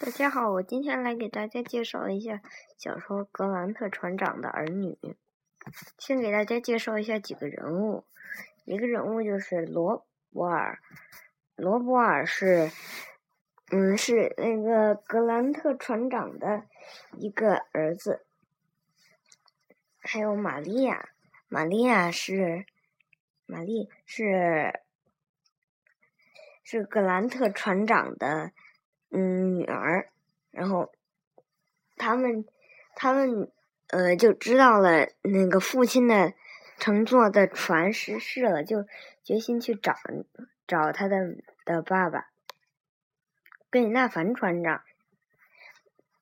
大家好，我今天来给大家介绍一下小说《格兰特船长的儿女》。先给大家介绍一下几个人物，一个人物就是罗伯尔，罗伯尔是，嗯，是那个格兰特船长的一个儿子。还有玛利亚，玛利亚是，玛丽是，是格兰特船长的。嗯，女儿，然后他们他们呃就知道了那个父亲的乘坐的船失事了，就决心去找找他的的爸爸贝里纳凡船长。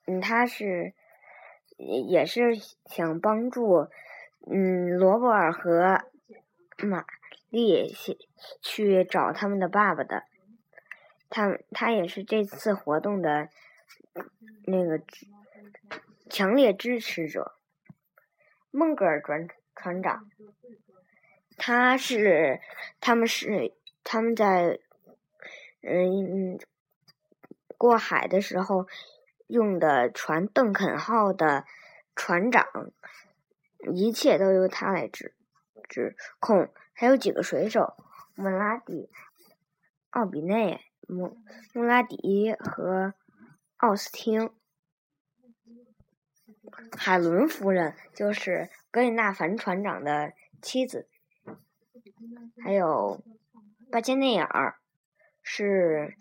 嗯，他是也是想帮助嗯罗伯尔和玛丽去去找他们的爸爸的。他他也是这次活动的那个强烈支持者。孟格尔船船长，他是他们是他们在嗯过海的时候用的船邓肯号的船长，一切都由他来指指控。还有几个水手，莫拉蒂、奥比内。穆穆拉迪和奥斯汀，海伦夫人就是格里纳凡船长的妻子，还有巴金内尔是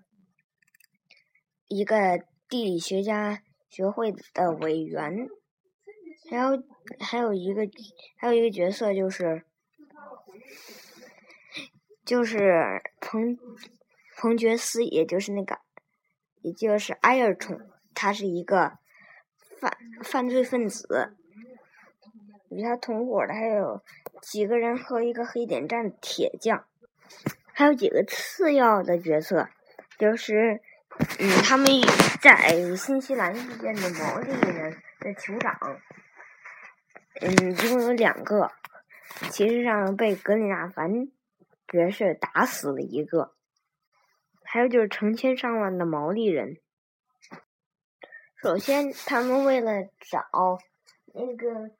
一个地理学家学会的委员，还有还有一个还有一个角色就是就是彭。彭爵斯，也就是那个，也就是埃尔冲，他是一个犯犯罪分子。与他同伙的还有几个人和一个黑点站铁匠，还有几个次要的角色，就是嗯，他们在新西兰遇见的毛利人的酋长，嗯，一共有两个，其实上被格里纳凡爵士打死了一个。还有就是成千上万的毛利人。首先，他们为了找那个，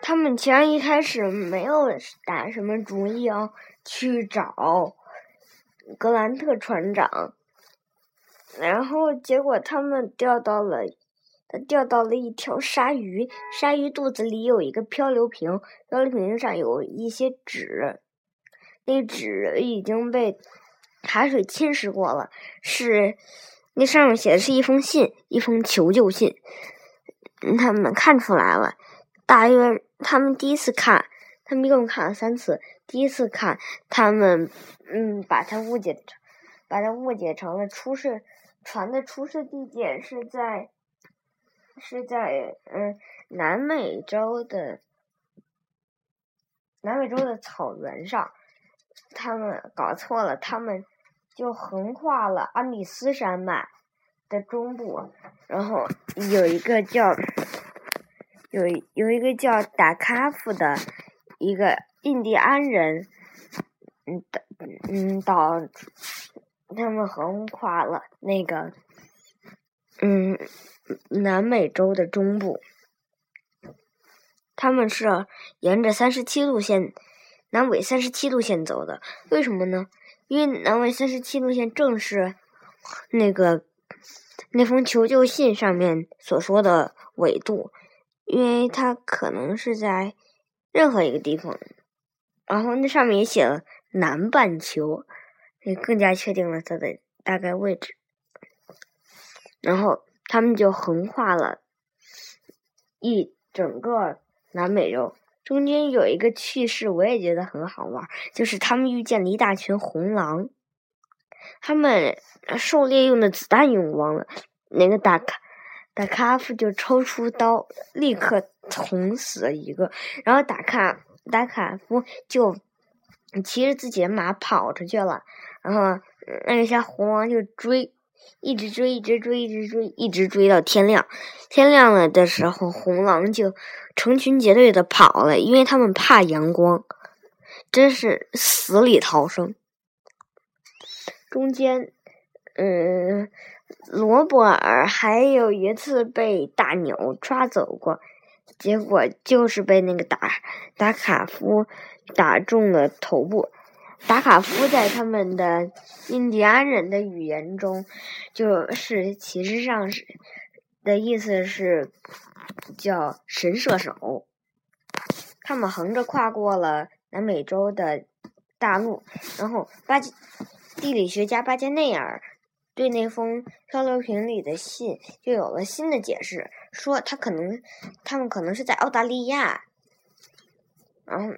他们其实一开始没有打什么主意哦，去找格兰特船长。然后结果他们钓到了，钓到了一条鲨鱼，鲨鱼肚子里有一个漂流瓶，漂流瓶上有一些纸，那纸已经被。海水侵蚀过了，是那上面写的是一封信，一封求救信。他们看出来了，大约他们第一次看，他们一共看了三次。第一次看，他们嗯把它误解，把它误解成了出事船的出事地点是在是在嗯南美洲的南美洲的草原上。他们搞错了，他们。就横跨了安第斯山脉的中部，然后有一个叫有有一个叫达卡夫的一个印第安人，嗯导嗯导他们横跨了那个嗯南美洲的中部，他们是沿着三十七度线南纬三十七度线走的，为什么呢？因为南纬三十七度线正是那个那封求救信上面所说的纬度，因为它可能是在任何一个地方，然后那上面也写了南半球，也更加确定了它的大概位置。然后他们就横跨了一整个南美洲。中间有一个趣事，我也觉得很好玩，就是他们遇见了一大群红狼，他们狩猎用的子弹用光了，那个达卡达卡夫就抽出刀，立刻捅死了一个，然后达卡达卡夫就骑着自己的马跑出去了，然后那些红狼就追。一直追，一直追，一直追，一直追到天亮。天亮了的时候，红狼就成群结队的跑了，因为他们怕阳光，真是死里逃生。中间，嗯，罗伯尔还有一次被大鸟抓走过，结果就是被那个达达卡夫打中了头部。达卡夫在他们的印第安人的语言中，就是其实上是的意思是叫神射手。他们横着跨过了南美洲的大陆，然后巴地理学家巴金内尔对那封漂流瓶里的信就有了新的解释，说他可能他们可能是在澳大利亚，然后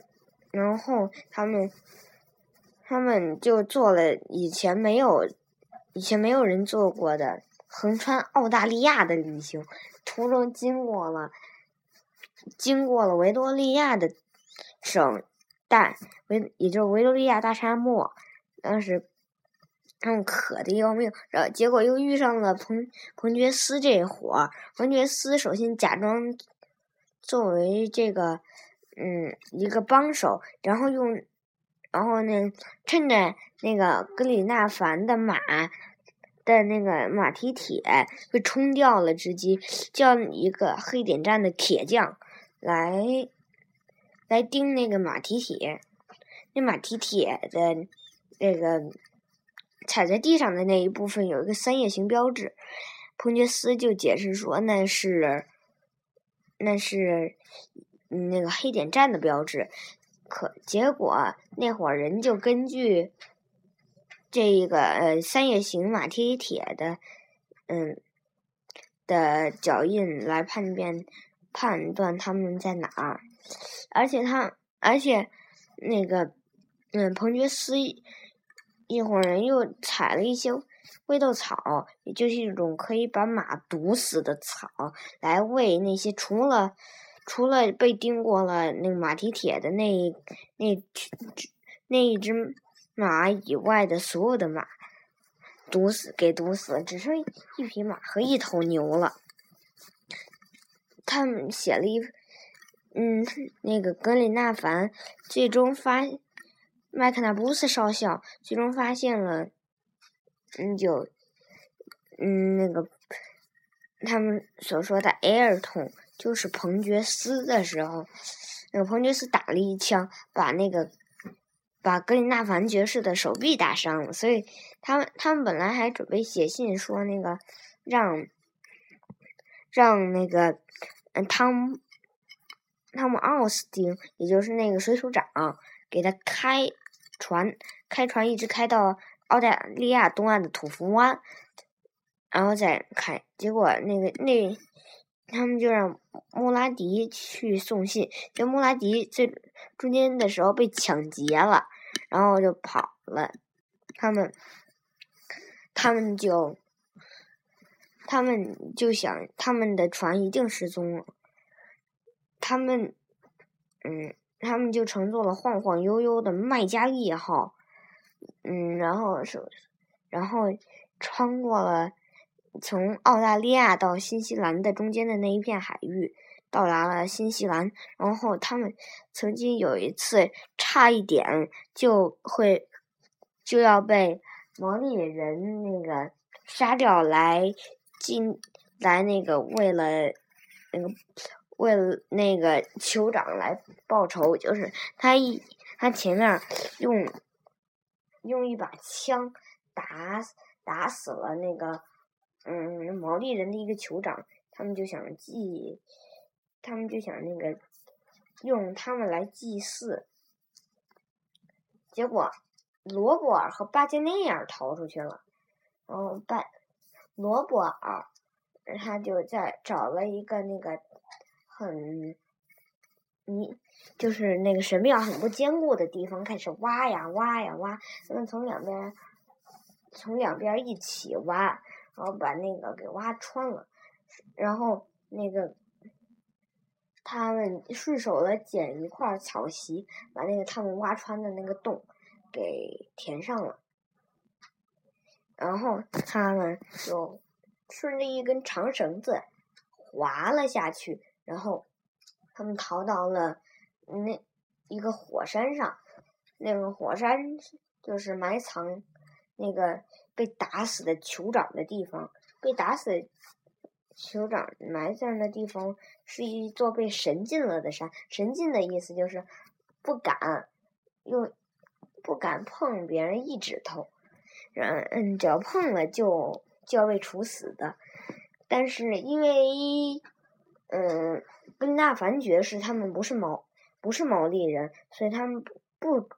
然后他们。他们就做了以前没有、以前没有人做过的横穿澳大利亚的旅行，途中经过了经过了维多利亚的省大维，也就是维多利亚大沙漠。当时他们渴的要命，然后结果又遇上了彭彭爵斯这伙儿。彭爵斯首先假装作为这个嗯一个帮手，然后用。然后呢，趁着那个格里纳凡的马的那个马蹄铁被冲掉了之机，叫一个黑点站的铁匠来来钉那个马蹄铁。那马蹄铁的那个踩在地上的那一部分有一个三叶形标志，彭杰斯就解释说那是那是那个黑点站的标志。可结果那伙人就根据这一个呃三叶形马蹄铁的嗯的脚印来判别判断他们在哪儿，而且他而且那个嗯彭觉斯一伙人又采了一些味豆草，也就是一种可以把马毒死的草，来喂那些除了。除了被钉过了那个马蹄铁的那那那一只马以外的所有的马，毒死给毒死了，只剩一匹马和一头牛了。他们写了一，嗯，那个格里纳凡最终发麦克纳布斯少校最终发现了，嗯，就嗯那个他们所说的埃尔痛。就是彭爵斯的时候，那个彭爵斯打了一枪，把那个把格林纳凡爵士的手臂打伤了。所以他们他们本来还准备写信说那个让让那个汤汤姆奥斯汀，也就是那个水手长，给他开船，开船一直开到澳大利亚东岸的土福湾，然后再开。结果那个那。他们就让穆拉迪去送信，就穆拉迪这中间的时候被抢劫了，然后就跑了。他们，他们就，他们就想他们的船一定失踪了。他们，嗯，他们就乘坐了晃晃悠悠的麦加利号，嗯，然后是，然后穿过了。从澳大利亚到新西兰的中间的那一片海域，到达了新西兰。然后他们曾经有一次差一点就会就要被毛利人那个杀掉，来进来那个为了那个为了那个酋长来报仇，就是他一他前面用用一把枪打打死了那个。嗯，毛利人的一个酋长，他们就想祭，他们就想那个用他们来祭祀。结果罗伯尔和巴金内尔逃出去了，然后巴罗伯尔他就在找了一个那个很你就是那个神庙很不坚固的地方，开始挖呀挖呀挖，他们从两边从两边一起挖。然后把那个给挖穿了，然后那个他们顺手的捡一块草席，把那个他们挖穿的那个洞给填上了，然后他们就顺着一根长绳子滑了下去，然后他们逃到了那一个火山上，那个火山就是埋藏。那个被打死的酋长的地方，被打死酋长埋葬的地方是一座被神禁了的山。神禁的意思就是不敢用，不敢碰别人一指头，嗯嗯，只要碰了就就要被处死的。但是因为，嗯，跟纳凡爵士他们不是毛不是毛利人，所以他们不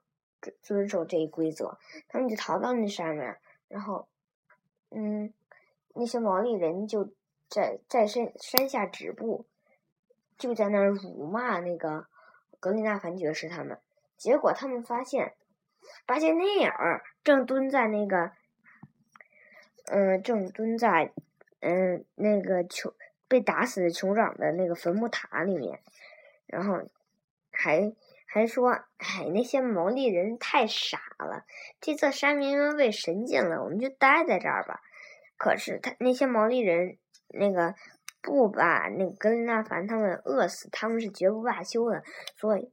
遵守这一规则，他们就逃到那上面，然后，嗯，那些毛利人就在在山山下止步，就在那儿辱骂那个格里纳凡爵士他们，结果他们发现巴杰内尔正蹲在那个，嗯，正蹲在。嗯，那个酋被打死的酋长的那个坟墓塔里面，然后还还说，哎，那些毛利人太傻了，这座山明明被神禁了，我们就待在这儿吧。可是他那些毛利人那个不把那个格林纳凡他们饿死，他们是绝不罢休的。所以，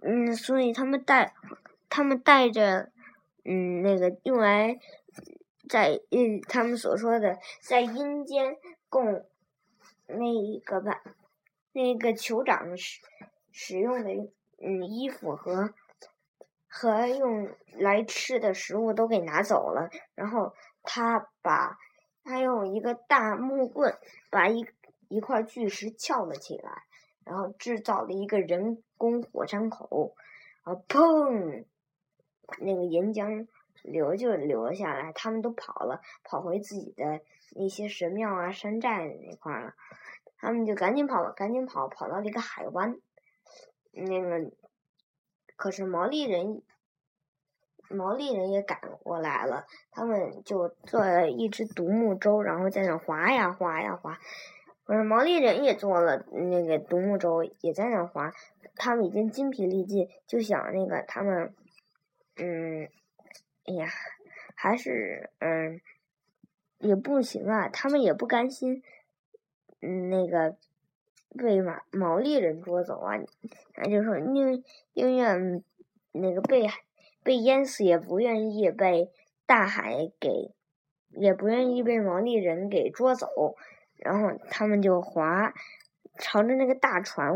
嗯，所以他们带他们带着嗯那个用来。在嗯，他们所说的在阴间供那一个吧，那个酋长是使用的嗯衣服和和用来吃的食物都给拿走了，然后他把他用一个大木棍把一一块巨石撬了起来，然后制造了一个人工火山口，然后砰，那个岩浆。流就流了下来，他们都跑了，跑回自己的那些神庙啊、山寨那块了。他们就赶紧跑，赶紧跑，跑到了一个海湾。那个，可是毛利人，毛利人也赶过来了。他们就坐了一只独木舟，然后在那划呀划呀划。可是毛利人也坐了那个独木舟，也在那划。他们已经筋疲力尽，就想那个他们，嗯。哎呀，还是嗯，也不行啊。他们也不甘心，嗯，那个被毛毛利人捉走啊。他就说宁宁愿那个被被淹死，也不愿意被大海给，也不愿意被毛利人给捉走。然后他们就划，朝着那个大船，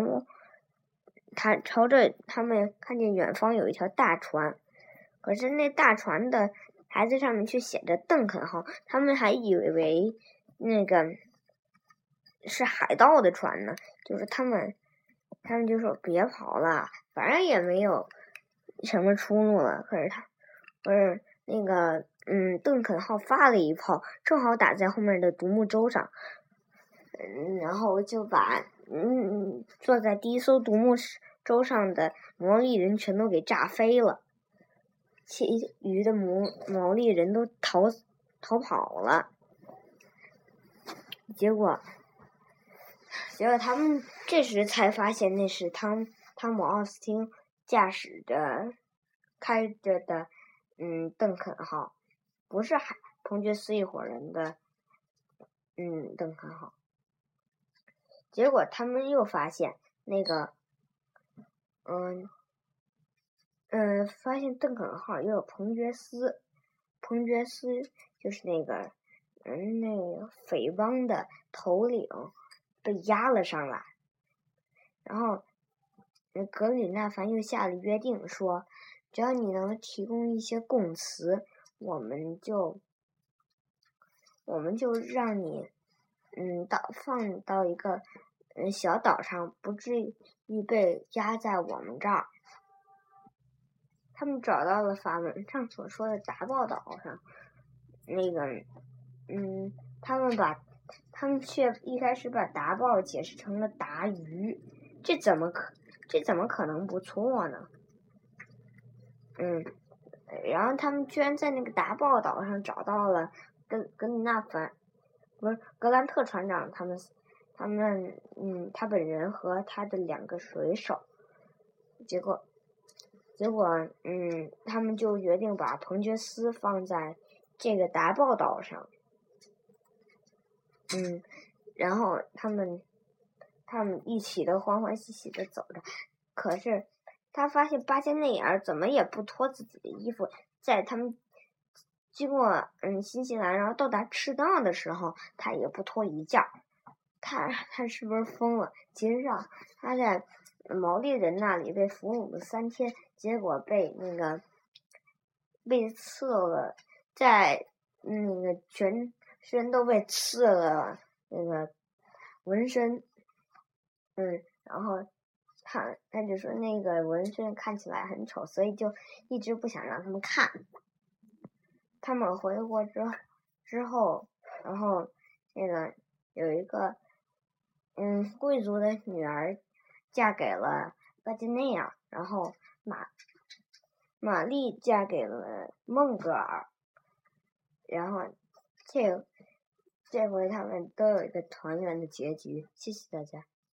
他朝着他们看见远方有一条大船。可是那大船的牌子上面却写着“邓肯号”，他们还以为那个是海盗的船呢。就是他们，他们就说：“别跑了，反正也没有什么出路了。”可是他，不是那个，嗯，邓肯号发了一炮，正好打在后面的独木舟上，嗯，然后就把嗯坐在第一艘独木舟上的毛利人全都给炸飞了。其余的毛毛利人都逃逃跑了，结果，结果他们这时才发现那是汤汤姆奥斯汀驾驶着开着的，嗯，邓肯号，不是海彭爵斯一伙人的，嗯，邓肯号。结果他们又发现那个，嗯。嗯，发现邓肯号又有彭爵斯，彭爵斯就是那个，嗯，那个匪帮的头领被押了上来，然后，格里纳凡又下了约定，说只要你能提供一些供词，我们就，我们就让你，嗯，到放到一个嗯小岛上，不至于被压在我们这儿。他们找到了法文上所说的达报岛上，那个，嗯，他们把，他们却一开始把达报解释成了达鱼，这怎么可，这怎么可能不错呢？嗯，然后他们居然在那个达报岛上找到了格格里纳凡，不是格兰特船长他们，他们，嗯，他本人和他的两个水手，结果。结果，嗯，他们就决定把彭爵斯放在这个达报岛上，嗯，然后他们他们一起都欢欢喜喜的走着。可是他发现巴金内尔怎么也不脱自己的衣服，在他们经过嗯新西兰，然后到达赤道的时候，他也不脱一件儿。他他是不是疯了？其实上他在毛利人那里被俘虏了三天，结果被那个被刺了，在那个全身都被刺了那个纹身，嗯，然后他他就说那个纹身看起来很丑，所以就一直不想让他们看。他们回国之之后，然后那个有一个。嗯，贵族的女儿嫁给了巴金内亚，然后玛玛丽嫁给了孟格尔，然后这个这回他们都有一个团圆的结局。谢谢大家。